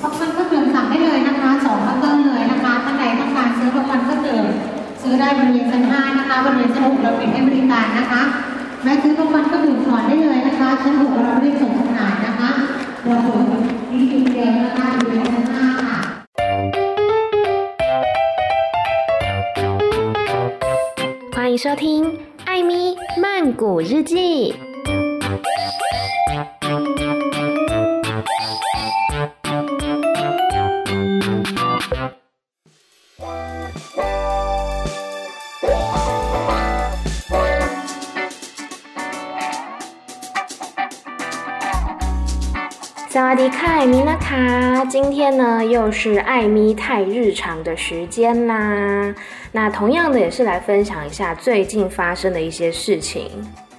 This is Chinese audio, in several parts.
พบกันเครื่องดื่มสั่งได้เลยนะคะสองเครื่องเลยนะคะท่านใดต้องการซื้อพบกันเครื่องดื่มซื้อได้บริเวณชั้นห้านะคะบริเวณชั้นหกเราปิดให้บริการนะคะแม้ซื้อพบกันเครื่องดื่มก่อนได้เลยนะคะชั้นหกเราไม่ได้ส่งจำหน่ายนะคะเราส่งที่จุดเดียวนะคะบริเวณชั้นห้าค่ะ 欢迎收听《艾咪曼谷日记》。 艾米娜卡，今天呢又是艾咪太日常的时间啦。那同样的也是来分享一下最近发生的一些事情。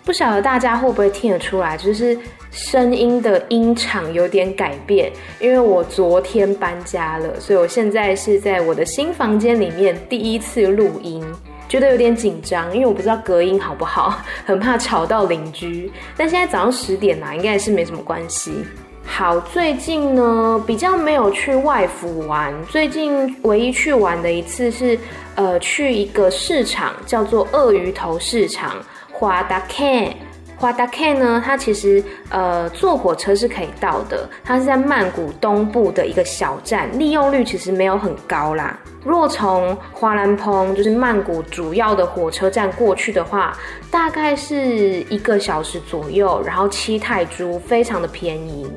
不晓得大家会不会听得出来，就是声音的音场有点改变，因为我昨天搬家了，所以我现在是在我的新房间里面第一次录音，觉得有点紧张，因为我不知道隔音好不好，很怕吵到邻居。但现在早上十点啦，应该是没什么关系。好，最近呢比较没有去外府玩，最近唯一去玩的一次是，呃，去一个市场，叫做鳄鱼头市场，华达 K。华达 K 呢，它其实呃坐火车是可以到的，它是在曼谷东部的一个小站，利用率其实没有很高啦。若从华兰蓬就是曼谷主要的火车站过去的话，大概是一个小时左右，然后七泰铢，非常的便宜。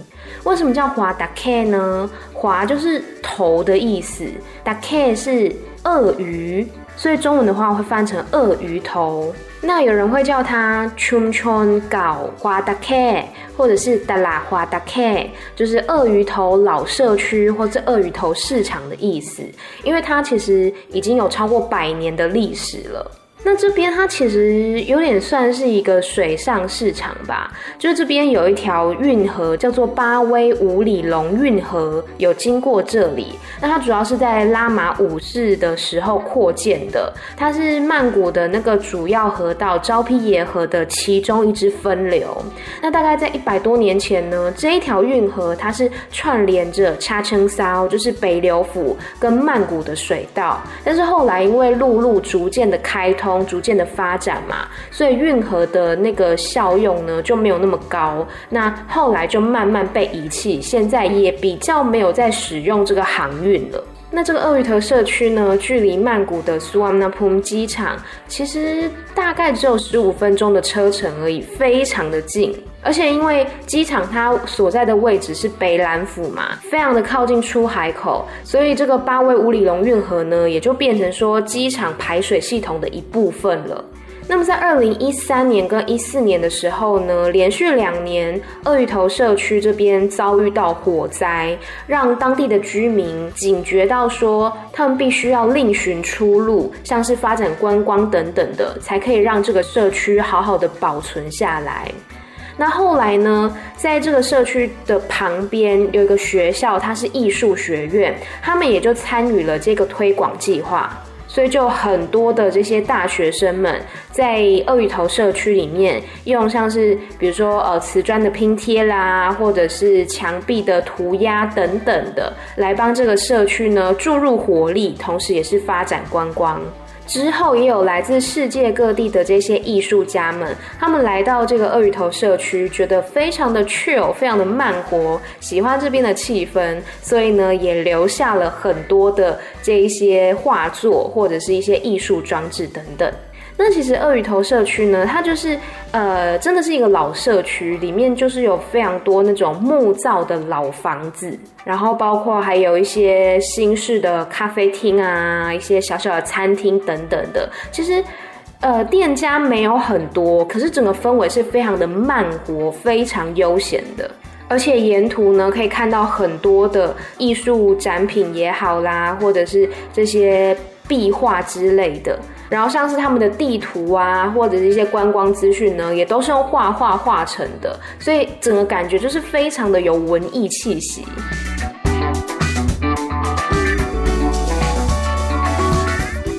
为什么叫华达 K 呢？华就是头的意思，达 K 是鳄鱼，所以中文的话会翻成鳄鱼头。那有人会叫它 Chun Chun Gao 华达 K，或者是达拉华达 K，就是鳄鱼头老社区或者鳄鱼头市场的意思，因为它其实已经有超过百年的历史了。那这边它其实有点算是一个水上市场吧，就是这边有一条运河叫做巴威五里龙运河，有经过这里。那它主要是在拉玛五世的时候扩建的，它是曼谷的那个主要河道昭披耶河的其中一支分流。那大概在一百多年前呢，这一条运河它是串联着恰称骚，就是北柳府跟曼谷的水道，但是后来因为陆路逐渐的开通。逐渐的发展嘛，所以运河的那个效用呢就没有那么高。那后来就慢慢被遗弃，现在也比较没有在使用这个航运了。那这个鳄鱼头社区呢，距离曼谷的 s u a m n a p u m 机场其实大概只有十五分钟的车程而已，非常的近。而且因为机场它所在的位置是北榄府嘛，非常的靠近出海口，所以这个八位五里龙运河呢，也就变成说机场排水系统的一部分了。那么在二零一三年跟一四年的时候呢，连续两年鳄鱼头社区这边遭遇到火灾，让当地的居民警觉到说，他们必须要另寻出路，像是发展观光等等的，才可以让这个社区好好的保存下来。那后来呢，在这个社区的旁边有一个学校，它是艺术学院，他们也就参与了这个推广计划。所以就很多的这些大学生们在鳄鱼头社区里面用像是比如说呃瓷砖的拼贴啦，或者是墙壁的涂鸦等等的，来帮这个社区呢注入活力，同时也是发展观光。之后也有来自世界各地的这些艺术家们，他们来到这个鳄鱼头社区，觉得非常的 chill，非常的慢活，喜欢这边的气氛，所以呢也留下了很多的这一些画作或者是一些艺术装置等等。那其实鳄鱼头社区呢，它就是呃，真的是一个老社区，里面就是有非常多那种木造的老房子，然后包括还有一些新式的咖啡厅啊，一些小小的餐厅等等的。其实呃，店家没有很多，可是整个氛围是非常的慢活，非常悠闲的。而且沿途呢，可以看到很多的艺术展品也好啦，或者是这些壁画之类的。然后像是他们的地图啊，或者是一些观光资讯呢，也都是用画画画成的，所以整个感觉就是非常的有文艺气息。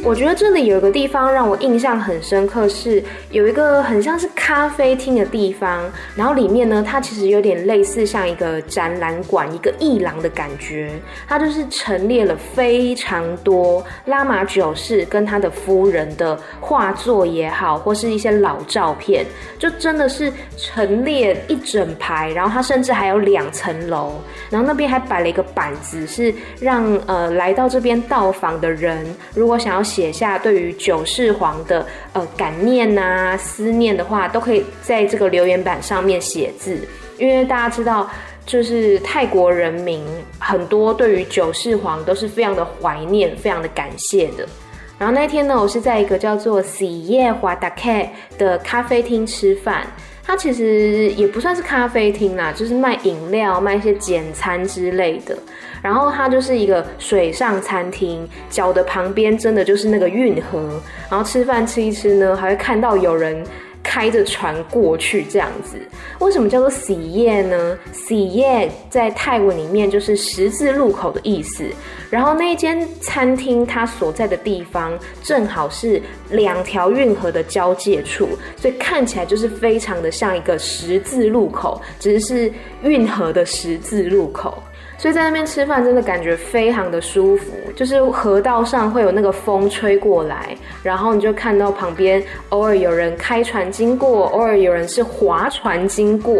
我觉得这里有一个地方让我印象很深刻，是有一个很像是咖啡厅的地方，然后里面呢，它其实有点类似像一个展览馆、一个艺廊的感觉，它就是陈列了非常多拉玛九世跟他的夫人的画作也好，或是一些老照片，就真的是陈列一整排，然后它甚至还有两层楼，然后那边还摆了一个板子，是让呃来到这边到访的人，如果想要写下对于九世皇的呃感念呐、啊、思念的话，都可以在这个留言板上面写字，因为大家知道，就是泰国人民很多对于九世皇都是非常的怀念、非常的感谢的。然后那天呢，我是在一个叫做喜叶华达 K 的咖啡厅吃饭。它其实也不算是咖啡厅啦，就是卖饮料、卖一些简餐之类的。然后它就是一个水上餐厅，脚的旁边真的就是那个运河。然后吃饭吃一吃呢，还会看到有人。开着船过去这样子，为什么叫做喜业呢？喜业在泰文里面就是十字路口的意思。然后那间餐厅它所在的地方正好是两条运河的交界处，所以看起来就是非常的像一个十字路口，只是运河的十字路口。所以在那边吃饭真的感觉非常的舒服，就是河道上会有那个风吹过来，然后你就看到旁边偶尔有人开船经过，偶尔有人是划船经过，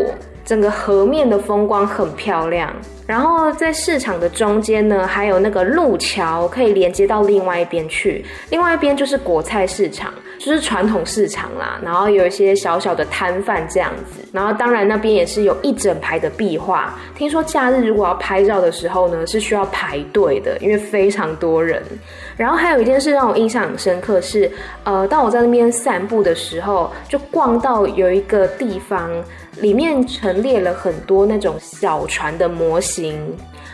整个河面的风光很漂亮。然后在市场的中间呢，还有那个路桥可以连接到另外一边去，另外一边就是果菜市场。就是传统市场啦，然后有一些小小的摊贩这样子，然后当然那边也是有一整排的壁画。听说假日如果要拍照的时候呢，是需要排队的，因为非常多人。然后还有一件事让我印象很深刻是，呃，当我在那边散步的时候，就逛到有一个地方，里面陈列了很多那种小船的模型。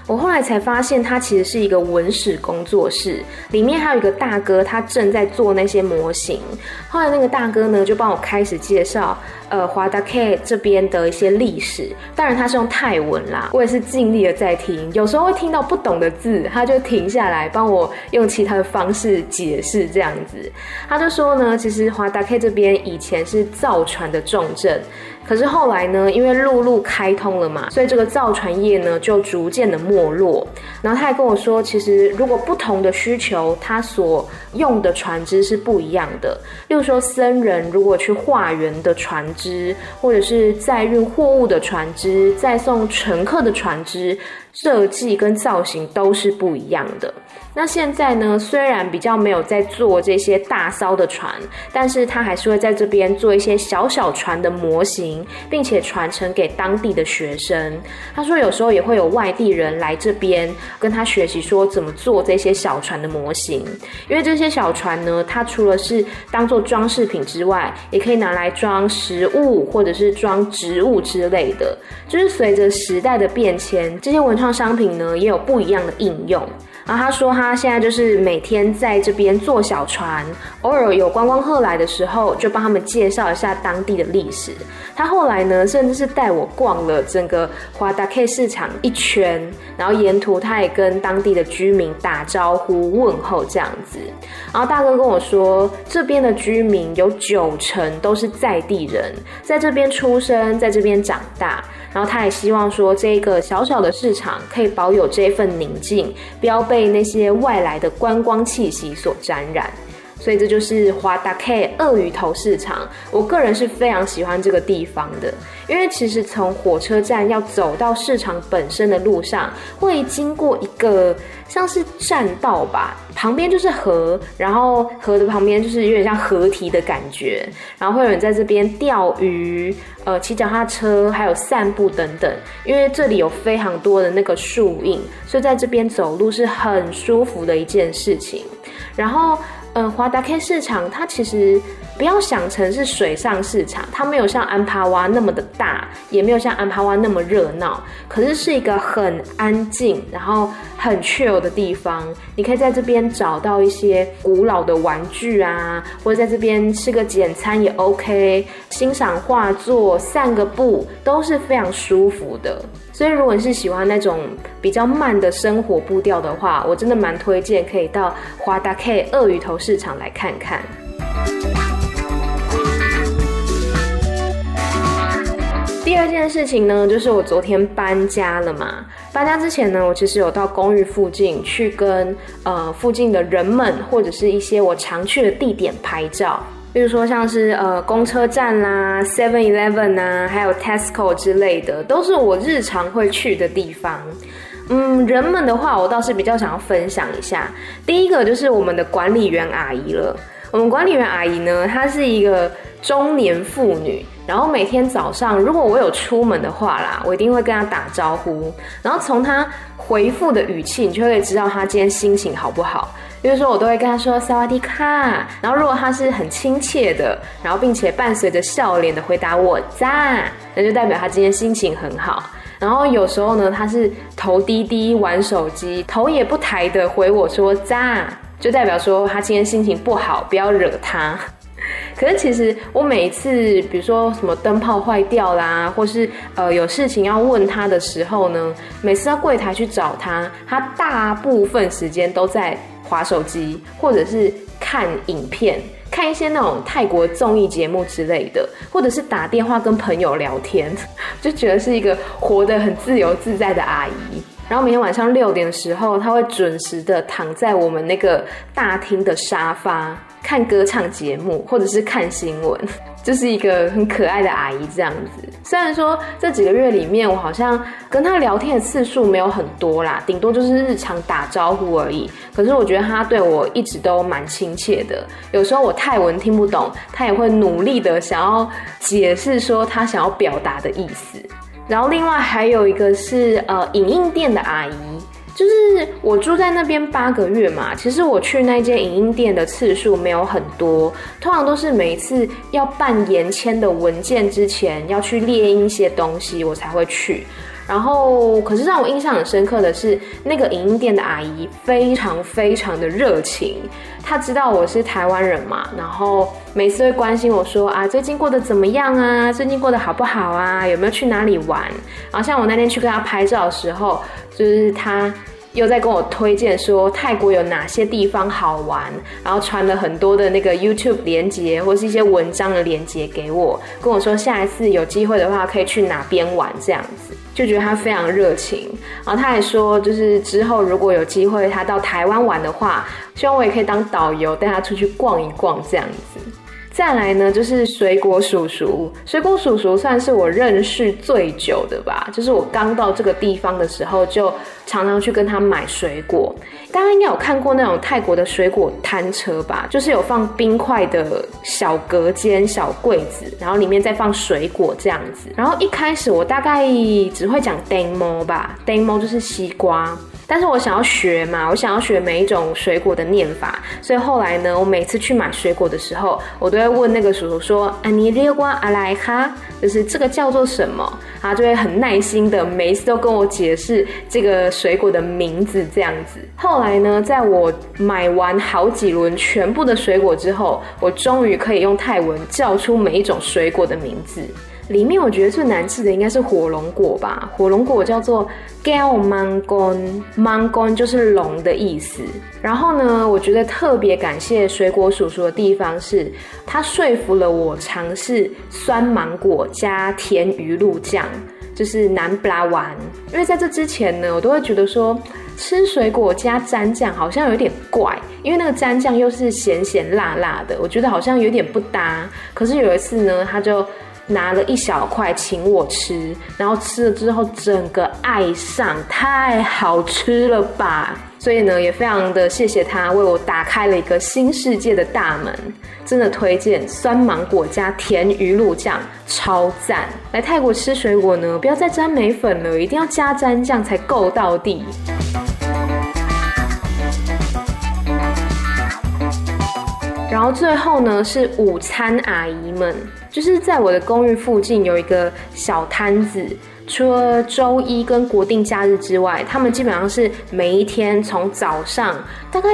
我后来才发现，他其实是一个文史工作室，里面还有一个大哥，他正在做那些模型。后来那个大哥呢，就帮我开始介绍，呃，华达 K 这边的一些历史。当然他是用泰文啦，我也是尽力的在听，有时候会听到不懂的字，他就停下来帮我用其他的方式解释这样子。他就说呢，其实华达 K 这边以前是造船的重镇。可是后来呢，因为陆路开通了嘛，所以这个造船业呢就逐渐的没落。然后他还跟我说，其实如果不同的需求，他所用的船只是不一样的。例如说，僧人如果去化缘的船只，或者是载运货物的船只，载送乘客的船只。设计跟造型都是不一样的。那现在呢，虽然比较没有在做这些大艘的船，但是他还是会在这边做一些小小船的模型，并且传承给当地的学生。他说有时候也会有外地人来这边跟他学习，说怎么做这些小船的模型。因为这些小船呢，它除了是当做装饰品之外，也可以拿来装食物或者是装植物之类的。就是随着时代的变迁，这些文创商品呢，也有不一样的应用。然后他说，他现在就是每天在这边坐小船，偶尔有观光客来的时候，就帮他们介绍一下当地的历史。他后来呢，甚至是带我逛了整个华达 K 市场一圈，然后沿途他也跟当地的居民打招呼问候这样子。然后大哥跟我说，这边的居民有九成都是在地人，在这边出生，在这边长大。然后他也希望说，这个小小的市场可以保有这份宁静，不要被那些外来的观光气息所沾染。所以这就是华达 K 鳄鱼头市场，我个人是非常喜欢这个地方的，因为其实从火车站要走到市场本身的路上，会经过一个像是栈道吧，旁边就是河，然后河的旁边就是有点像河堤的感觉，然后会有人在这边钓鱼、呃骑脚踏车，还有散步等等，因为这里有非常多的那个树荫，所以在这边走路是很舒服的一件事情，然后。嗯，华达 K 市场它其实不要想成是水上市场，它没有像安帕瓦那么的大，也没有像安帕瓦那么热闹，可是是一个很安静，然后很 chill 的地方。你可以在这边找到一些古老的玩具啊，或者在这边吃个简餐也 OK，欣赏画作、散个步都是非常舒服的。所以，如果你是喜欢那种比较慢的生活步调的话，我真的蛮推荐可以到华达 K 鳄鱼头市场来看看。第二件事情呢，就是我昨天搬家了嘛。搬家之前呢，我其实有到公寓附近去跟呃附近的人们，或者是一些我常去的地点拍照。比如说像是呃公车站啦、Seven Eleven 啊，还有 Tesco 之类的，都是我日常会去的地方。嗯，人们的话，我倒是比较想要分享一下。第一个就是我们的管理员阿姨了。我们管理员阿姨呢，她是一个中年妇女，然后每天早上如果我有出门的话啦，我一定会跟他打招呼，然后从他回复的语气，你就会知道他今天心情好不好。比如说，我都会跟他说“萨瓦迪卡”，然后如果他是很亲切的，然后并且伴随着笑脸的回答我“赞”，那就代表他今天心情很好。然后有时候呢，他是头低低玩手机，头也不抬的回我说“赞”，就代表说他今天心情不好，不要惹他。可是其实我每一次，比如说什么灯泡坏掉啦，或是呃有事情要问他的时候呢，每次到柜台去找他，他大部分时间都在。划手机，或者是看影片，看一些那种泰国综艺节目之类的，或者是打电话跟朋友聊天，就觉得是一个活得很自由自在的阿姨。然后每天晚上六点的时候，她会准时的躺在我们那个大厅的沙发，看歌唱节目，或者是看新闻。就是一个很可爱的阿姨这样子。虽然说这几个月里面，我好像跟她聊天的次数没有很多啦，顶多就是日常打招呼而已。可是我觉得她对我一直都蛮亲切的。有时候我泰文听不懂，她也会努力的想要解释说她想要表达的意思。然后另外还有一个是呃影印店的阿姨。就是我住在那边八个月嘛，其实我去那间影印店的次数没有很多，通常都是每一次要办延签的文件之前要去列一些东西，我才会去。然后，可是让我印象很深刻的是，那个影印店的阿姨非常非常的热情，她知道我是台湾人嘛，然后每次会关心我说啊，最近过得怎么样啊？最近过得好不好啊？有没有去哪里玩？然后像我那天去跟她拍照的时候，就是他。又在跟我推荐说泰国有哪些地方好玩，然后传了很多的那个 YouTube 连接或是一些文章的连接给我，跟我说下一次有机会的话可以去哪边玩这样子，就觉得他非常热情。然后他还说，就是之后如果有机会他到台湾玩的话，希望我也可以当导游带他出去逛一逛这样子。再来呢，就是水果叔叔。水果叔叔算是我认识最久的吧。就是我刚到这个地方的时候，就常常去跟他买水果。大家应该有看过那种泰国的水果摊车吧？就是有放冰块的小隔间、小柜子，然后里面再放水果这样子。然后一开始我大概只会讲 demo 吧，demo 就是西瓜。但是我想要学嘛，我想要学每一种水果的念法，所以后来呢，我每次去买水果的时候，我都会问那个叔叔说：“啊，你列瓜阿来哈，就是这个叫做什么？”他就会很耐心的每一次都跟我解释这个水果的名字这样子。后来呢，在我买完好几轮全部的水果之后，我终于可以用泰文叫出每一种水果的名字。里面我觉得最难吃的应该是火龙果吧，火龙果叫做 Gao Mangon，Mangon 就是龙的意思。然后呢，我觉得特别感谢水果叔叔的地方是，他说服了我尝试酸芒果加甜鱼露酱，就是南布拉丸。因为在这之前呢，我都会觉得说吃水果加蘸酱好像有点怪，因为那个蘸酱又是咸咸辣辣的，我觉得好像有点不搭。可是有一次呢，他就拿了一小块请我吃，然后吃了之后整个爱上，太好吃了吧！所以呢，也非常的谢谢他为我打开了一个新世界的大门，真的推荐酸芒果加甜鱼露酱，超赞！来泰国吃水果呢，不要再沾眉粉了，一定要加沾酱才够到底。然后最后呢是午餐阿姨们，就是在我的公寓附近有一个小摊子，除了周一跟国定假日之外，他们基本上是每一天从早上大概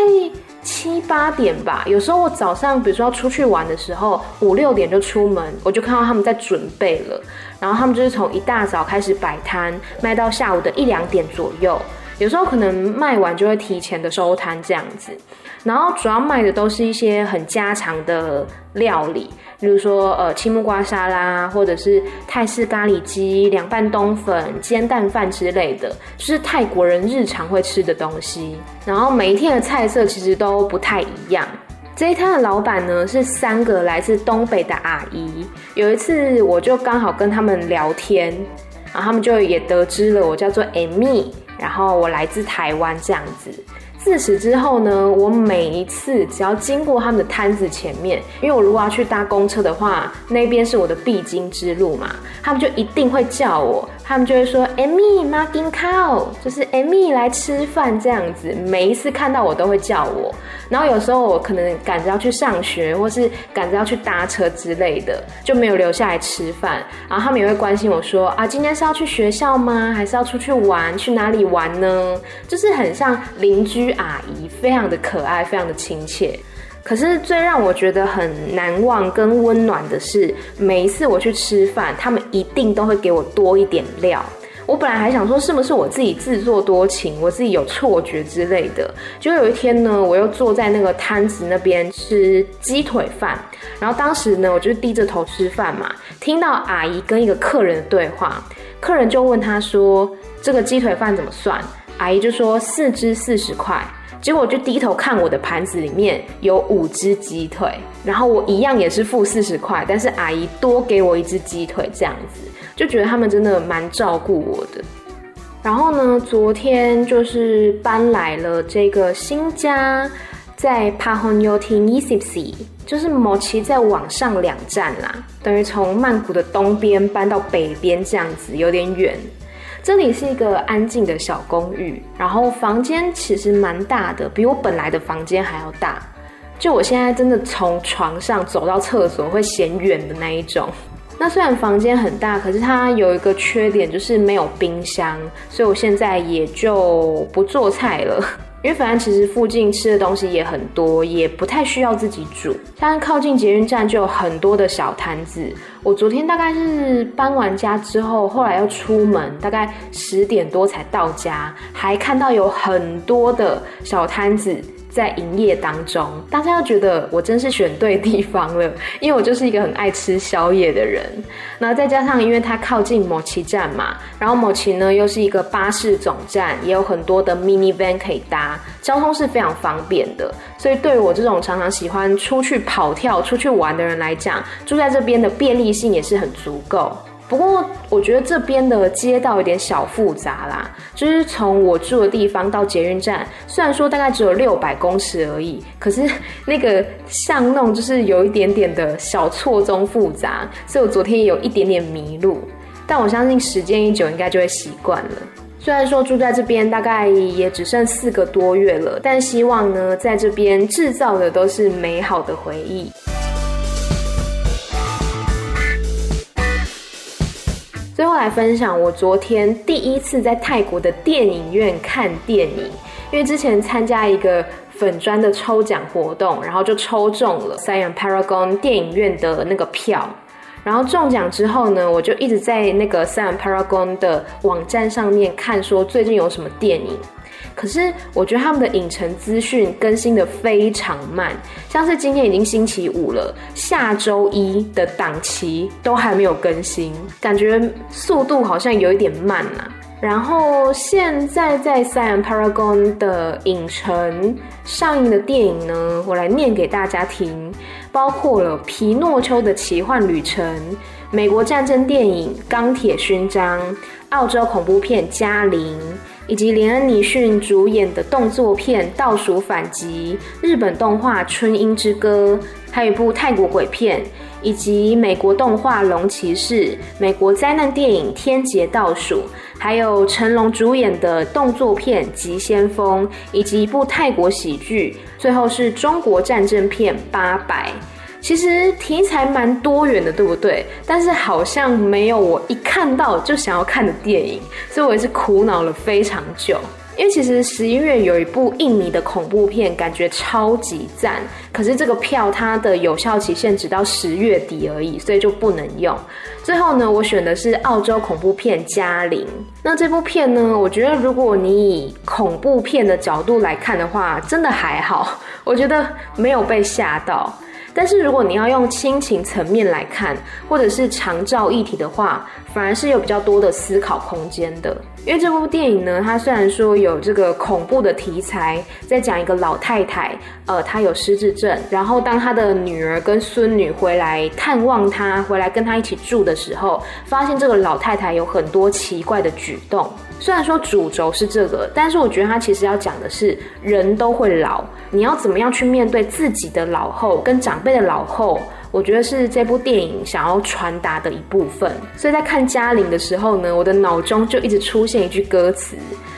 七八点吧，有时候我早上比如说要出去玩的时候，五六点就出门，我就看到他们在准备了，然后他们就是从一大早开始摆摊，卖到下午的一两点左右。有时候可能卖完就会提前的收摊这样子，然后主要卖的都是一些很家常的料理，比如说呃青木瓜沙拉，或者是泰式咖喱鸡、凉拌冬粉、煎蛋饭之类的，就是泰国人日常会吃的东西。然后每一天的菜色其实都不太一样。这一摊的老板呢是三个来自东北的阿姨，有一次我就刚好跟他们聊天，然后他们就也得知了我叫做 Amy。然后我来自台湾这样子。自此之后呢，我每一次只要经过他们的摊子前面，因为我如果要去搭公车的话，那边是我的必经之路嘛，他们就一定会叫我，他们就会说 Amy Martin Cow，就是 Amy 来吃饭这样子。每一次看到我都会叫我，然后有时候我可能赶着要去上学，或是赶着要去搭车之类的，就没有留下来吃饭。然后他们也会关心我说啊，今天是要去学校吗？还是要出去玩？去哪里玩呢？就是很像邻居。阿姨非常的可爱，非常的亲切。可是最让我觉得很难忘跟温暖的是，每一次我去吃饭，他们一定都会给我多一点料。我本来还想说是不是我自己自作多情，我自己有错觉之类的。就有一天呢，我又坐在那个摊子那边吃鸡腿饭，然后当时呢，我就低着头吃饭嘛，听到阿姨跟一个客人的对话，客人就问他说：“这个鸡腿饭怎么算？”阿姨就说四只四十块，结果我就低头看我的盘子里面有五只鸡腿，然后我一样也是付四十块，但是阿姨多给我一只鸡腿，这样子就觉得他们真的蛮照顾我的。然后呢，昨天就是搬来了这个新家，在 Pahonyoteng 就是摩奇再往上两站啦，等于从曼谷的东边搬到北边这样子，有点远。这里是一个安静的小公寓，然后房间其实蛮大的，比我本来的房间还要大。就我现在真的从床上走到厕所会嫌远的那一种。那虽然房间很大，可是它有一个缺点，就是没有冰箱，所以我现在也就不做菜了。因为反正其实附近吃的东西也很多，也不太需要自己煮。像靠近捷运站就有很多的小摊子。我昨天大概是搬完家之后，后来要出门，大概十点多才到家，还看到有很多的小摊子。在营业当中，大家要觉得我真是选对地方了，因为我就是一个很爱吃宵夜的人。那再加上，因为它靠近摩奇站嘛，然后摩奇呢又是一个巴士总站，也有很多的 mini van 可以搭，交通是非常方便的。所以对我这种常常喜欢出去跑跳、出去玩的人来讲，住在这边的便利性也是很足够。不过，我觉得这边的街道有点小复杂啦。就是从我住的地方到捷运站，虽然说大概只有六百公尺而已，可是那个巷弄就是有一点点的小错综复杂，所以我昨天也有一点点迷路。但我相信时间一久，应该就会习惯了。虽然说住在这边大概也只剩四个多月了，但希望呢，在这边制造的都是美好的回忆。最后来分享我昨天第一次在泰国的电影院看电影，因为之前参加一个粉砖的抽奖活动，然后就抽中了 Siam Paragon 电影院的那个票，然后中奖之后呢，我就一直在那个 Siam Paragon 的网站上面看，说最近有什么电影。可是我觉得他们的影城资讯更新得非常慢，像是今天已经星期五了，下周一的档期都还没有更新，感觉速度好像有一点慢啊。然后现在在 Siam Paragon 的影城上映的电影呢，我来念给大家听，包括了《皮诺丘的奇幻旅程》、美国战争电影《钢铁勋章》、澳洲恐怖片《嘉玲》。以及连恩尼逊主演的动作片《倒数反击》、日本动画《春樱之歌》，还有一部泰国鬼片，以及美国动画《龙骑士》、美国灾难电影《天劫倒数》，还有成龙主演的动作片《急先锋》，以及一部泰国喜剧，最后是中国战争片《八百》。其实题材蛮多元的，对不对？但是好像没有我一看到就想要看的电影，所以我也是苦恼了非常久。因为其实十一月有一部印尼的恐怖片，感觉超级赞，可是这个票它的有效期限只到十月底而已，所以就不能用。最后呢，我选的是澳洲恐怖片《嘉玲》。那这部片呢，我觉得如果你以恐怖片的角度来看的话，真的还好，我觉得没有被吓到。但是如果你要用亲情层面来看，或者是长照议题的话，反而是有比较多的思考空间的。因为这部电影呢，它虽然说有这个恐怖的题材，在讲一个老太太，呃，她有失智症，然后当她的女儿跟孙女回来探望她，回来跟她一起住的时候，发现这个老太太有很多奇怪的举动。虽然说主轴是这个，但是我觉得它其实要讲的是人都会老，你要怎么样去面对自己的老后跟长辈的老后，我觉得是这部电影想要传达的一部分。所以在看嘉玲的时候呢，我的脑中就一直出现一句歌词：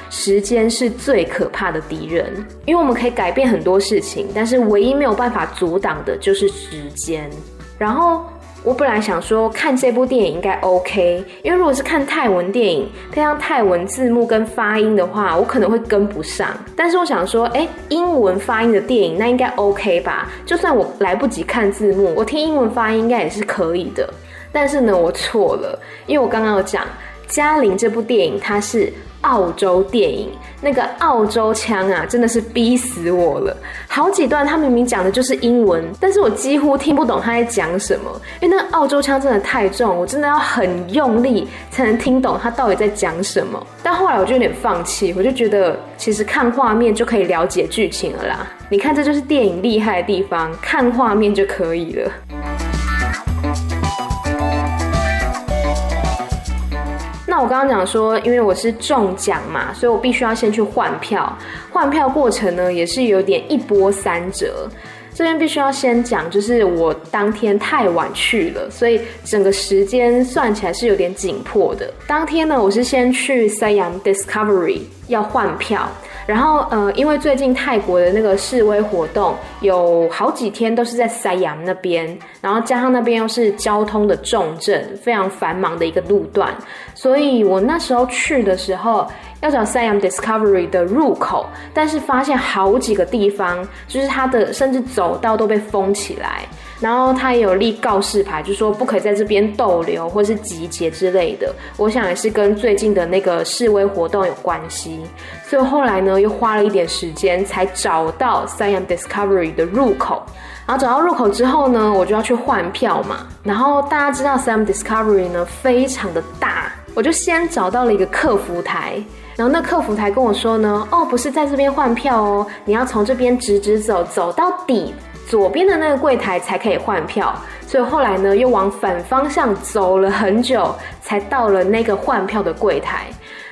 时间是最可怕的敌人，因为我们可以改变很多事情，但是唯一没有办法阻挡的就是时间。然后。我本来想说看这部电影应该 OK，因为如果是看泰文电影配上泰文字幕跟发音的话，我可能会跟不上。但是我想说，哎，英文发音的电影那应该 OK 吧？就算我来不及看字幕，我听英文发音应该也是可以的。但是呢，我错了，因为我刚刚有讲《嘉玲》这部电影它是。澳洲电影那个澳洲腔啊，真的是逼死我了。好几段他明明讲的就是英文，但是我几乎听不懂他在讲什么，因为那个澳洲腔真的太重，我真的要很用力才能听懂他到底在讲什么。但后来我就有点放弃，我就觉得其实看画面就可以了解剧情了啦。你看，这就是电影厉害的地方，看画面就可以了。我刚刚讲说，因为我是中奖嘛，所以我必须要先去换票。换票过程呢，也是有点一波三折。这边必须要先讲，就是我当天太晚去了，所以整个时间算起来是有点紧迫的。当天呢，我是先去 Siam Discovery 要换票。然后，呃，因为最近泰国的那个示威活动有好几天都是在塞阳那边，然后加上那边又是交通的重镇，非常繁忙的一个路段，所以我那时候去的时候要找 Sam Discovery 的入口，但是发现好几个地方就是它的甚至走道都被封起来。然后他也有立告示牌，就说不可以在这边逗留或是集结之类的。我想也是跟最近的那个示威活动有关系。所以后来呢，又花了一点时间才找到 Sam Discovery 的入口。然后找到入口之后呢，我就要去换票嘛。然后大家知道 Sam Discovery 呢非常的大，我就先找到了一个客服台。然后那客服台跟我说呢，哦，不是在这边换票哦，你要从这边直直走，走到底。左边的那个柜台才可以换票，所以后来呢，又往反方向走了很久，才到了那个换票的柜台。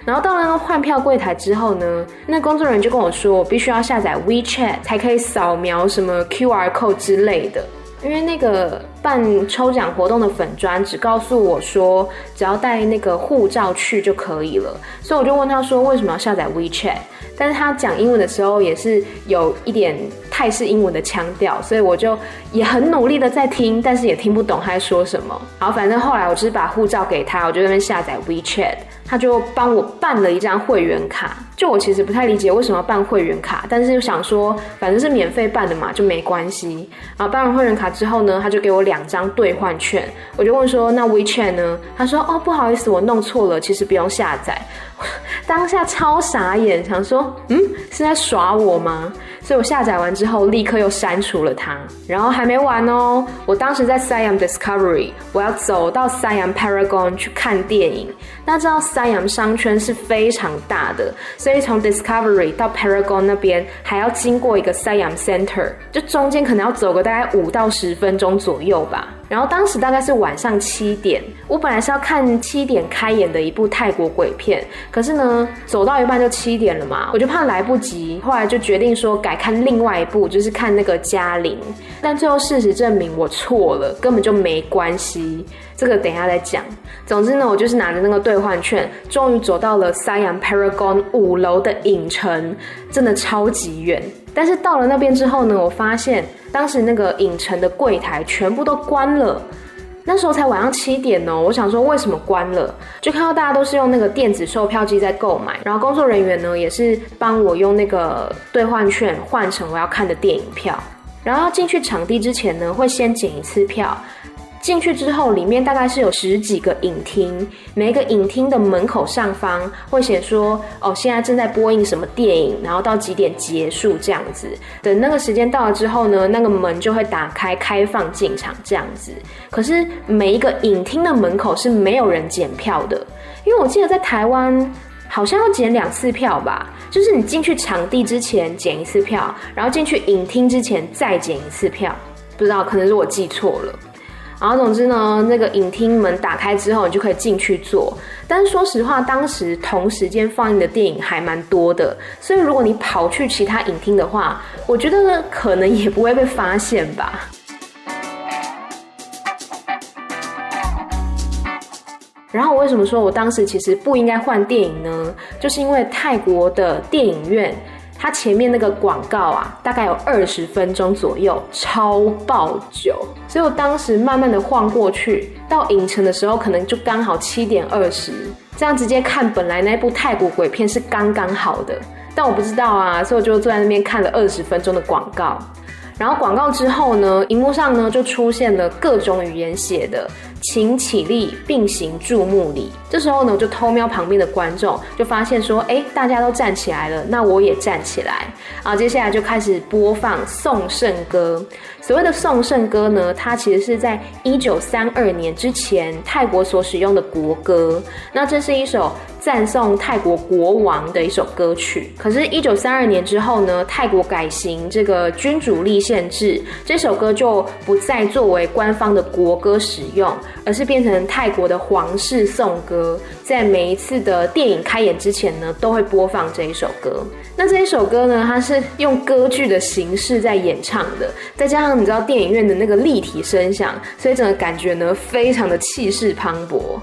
然后到了那个换票柜台之后呢，那工作人员就跟我说，我必须要下载 WeChat 才可以扫描什么 QR code 之类的。因为那个办抽奖活动的粉专只告诉我说，只要带那个护照去就可以了，所以我就问他说，为什么要下载 WeChat？但是他讲英文的时候也是有一点泰式英文的腔调，所以我就也很努力的在听，但是也听不懂他在说什么。然后，反正后来我只是把护照给他，我就在那边下载 WeChat，他就帮我办了一张会员卡。就我其实不太理解为什么要办会员卡，但是又想说反正是免费办的嘛，就没关系。然后办完会员卡之后呢，他就给我两张兑换券，我就问说那 WeChat 呢？他说哦不好意思，我弄错了，其实不用下载。当下超傻眼，想说嗯是在耍我吗？所以我下载完之后立刻又删除了它。然后还没完哦，我当时在 Siam Discovery，我要走到 Siam Paragon 去看电影。大家知道 Siam 商圈是非常大的，所以从 Discovery 到 Paragon 那边还要经过一个 Siam Center，就中间可能要走个大概五到十分钟左右吧。然后当时大概是晚上七点，我本来是要看七点开演的一部泰国鬼片，可是呢，走到一半就七点了嘛，我就怕来不及，后来就决定说改看另外一部，就是看那个嘉玲。但最后事实证明我错了，根本就没关系。这个等一下再讲。总之呢，我就是拿着那个兑换券，终于走到了 Siam Paragon 五楼的影城，真的超级远。但是到了那边之后呢，我发现当时那个影城的柜台全部都关了。那时候才晚上七点哦，我想说为什么关了？就看到大家都是用那个电子售票机在购买，然后工作人员呢也是帮我用那个兑换券换成我要看的电影票。然后进去场地之前呢，会先检一次票。进去之后，里面大概是有十几个影厅，每一个影厅的门口上方会写说：“哦，现在正在播映什么电影，然后到几点结束这样子。”等那个时间到了之后呢，那个门就会打开，开放进场这样子。可是每一个影厅的门口是没有人检票的，因为我记得在台湾好像要检两次票吧，就是你进去场地之前检一次票，然后进去影厅之前再检一次票。不知道，可能是我记错了。然后总之呢，那个影厅门打开之后，你就可以进去坐。但是说实话，当时同时间放映的电影还蛮多的，所以如果你跑去其他影厅的话，我觉得呢，可能也不会被发现吧。然后我为什么说我当时其实不应该换电影呢？就是因为泰国的电影院。它前面那个广告啊，大概有二十分钟左右，超爆久，所以我当时慢慢的晃过去，到影城的时候，可能就刚好七点二十，这样直接看本来那部泰国鬼片是刚刚好的，但我不知道啊，所以我就坐在那边看了二十分钟的广告，然后广告之后呢，荧幕上呢就出现了各种语言写的。请起立，并行注目礼。这时候呢，我就偷瞄旁边的观众，就发现说，哎，大家都站起来了，那我也站起来。然后接下来就开始播放颂圣歌。所谓的颂圣歌呢，它其实是在一九三二年之前泰国所使用的国歌。那这是一首。赞颂泰国国王的一首歌曲，可是，一九三二年之后呢，泰国改行这个君主立宪制，这首歌就不再作为官方的国歌使用，而是变成泰国的皇室颂歌，在每一次的电影开演之前呢，都会播放这一首歌。那这一首歌呢，它是用歌剧的形式在演唱的，再加上你知道电影院的那个立体声响，所以整个感觉呢，非常的气势磅礴。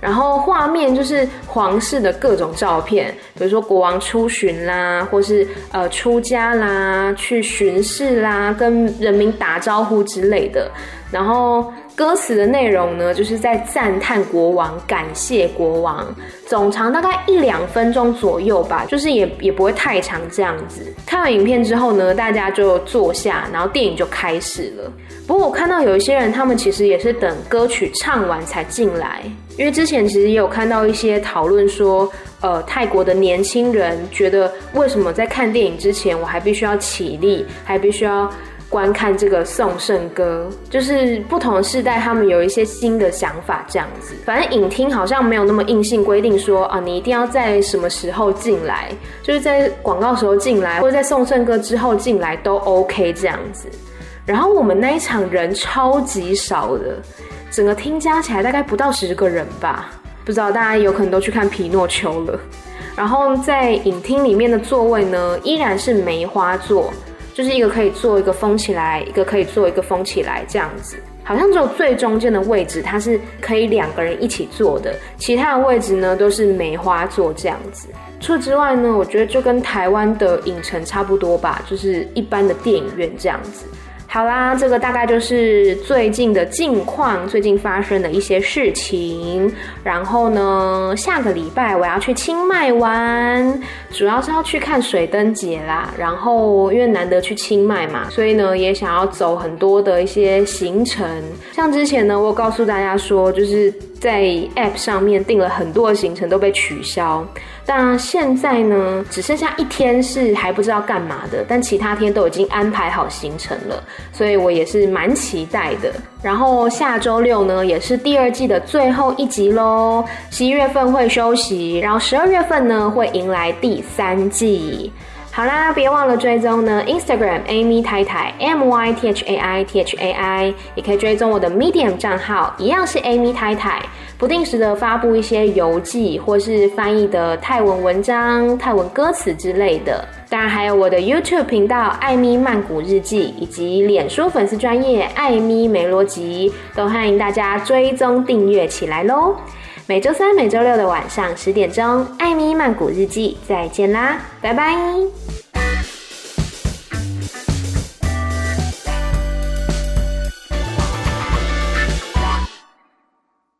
然后画面就是皇室的各种照片，比如说国王出巡啦，或是呃出家啦，去巡视啦，跟人民打招呼之类的。然后歌词的内容呢，就是在赞叹国王，感谢国王，总长大概一两分钟左右吧，就是也也不会太长这样子。看完影片之后呢，大家就坐下，然后电影就开始了。不过我看到有一些人，他们其实也是等歌曲唱完才进来。因为之前其实也有看到一些讨论说，呃，泰国的年轻人觉得为什么在看电影之前我还必须要起立，还必须要观看这个送圣歌，就是不同世代他们有一些新的想法这样子。反正影厅好像没有那么硬性规定说啊，你一定要在什么时候进来，就是在广告时候进来，或者在送圣歌之后进来都 OK 这样子。然后我们那一场人超级少的。整个厅加起来大概不到十个人吧，不知道大家有可能都去看皮诺丘了。然后在影厅里面的座位呢，依然是梅花座，就是一个可以做一个封起来，一个可以做一个封起来这样子。好像只有最中间的位置它是可以两个人一起坐的，其他的位置呢都是梅花座这样子。除此之外呢，我觉得就跟台湾的影城差不多吧，就是一般的电影院这样子。好啦，这个大概就是最近的近况，最近发生的一些事情。然后呢，下个礼拜我要去清迈玩，主要是要去看水灯节啦。然后因为难得去清迈嘛，所以呢也想要走很多的一些行程。像之前呢，我告诉大家说，就是在 App 上面订了很多的行程都被取消。但现在呢，只剩下一天是还不知道干嘛的，但其他天都已经安排好行程了，所以我也是蛮期待的。然后下周六呢，也是第二季的最后一集喽。十一月份会休息，然后十二月份呢会迎来第三季。好啦，别忘了追踪呢，Instagram Amy 太太 M Y T H A I T H A I，也可以追踪我的 Medium 账号，一样是 Amy 太太，不定时的发布一些游记或是翻译的泰文文章、泰文歌词之类的。当然还有我的 YouTube 频道艾咪曼谷日记，以及脸书粉丝专业艾咪梅罗辑，都欢迎大家追踪订阅起来喽。每周三、每周六的晚上十点钟，艾米曼谷日记，再见啦，拜拜。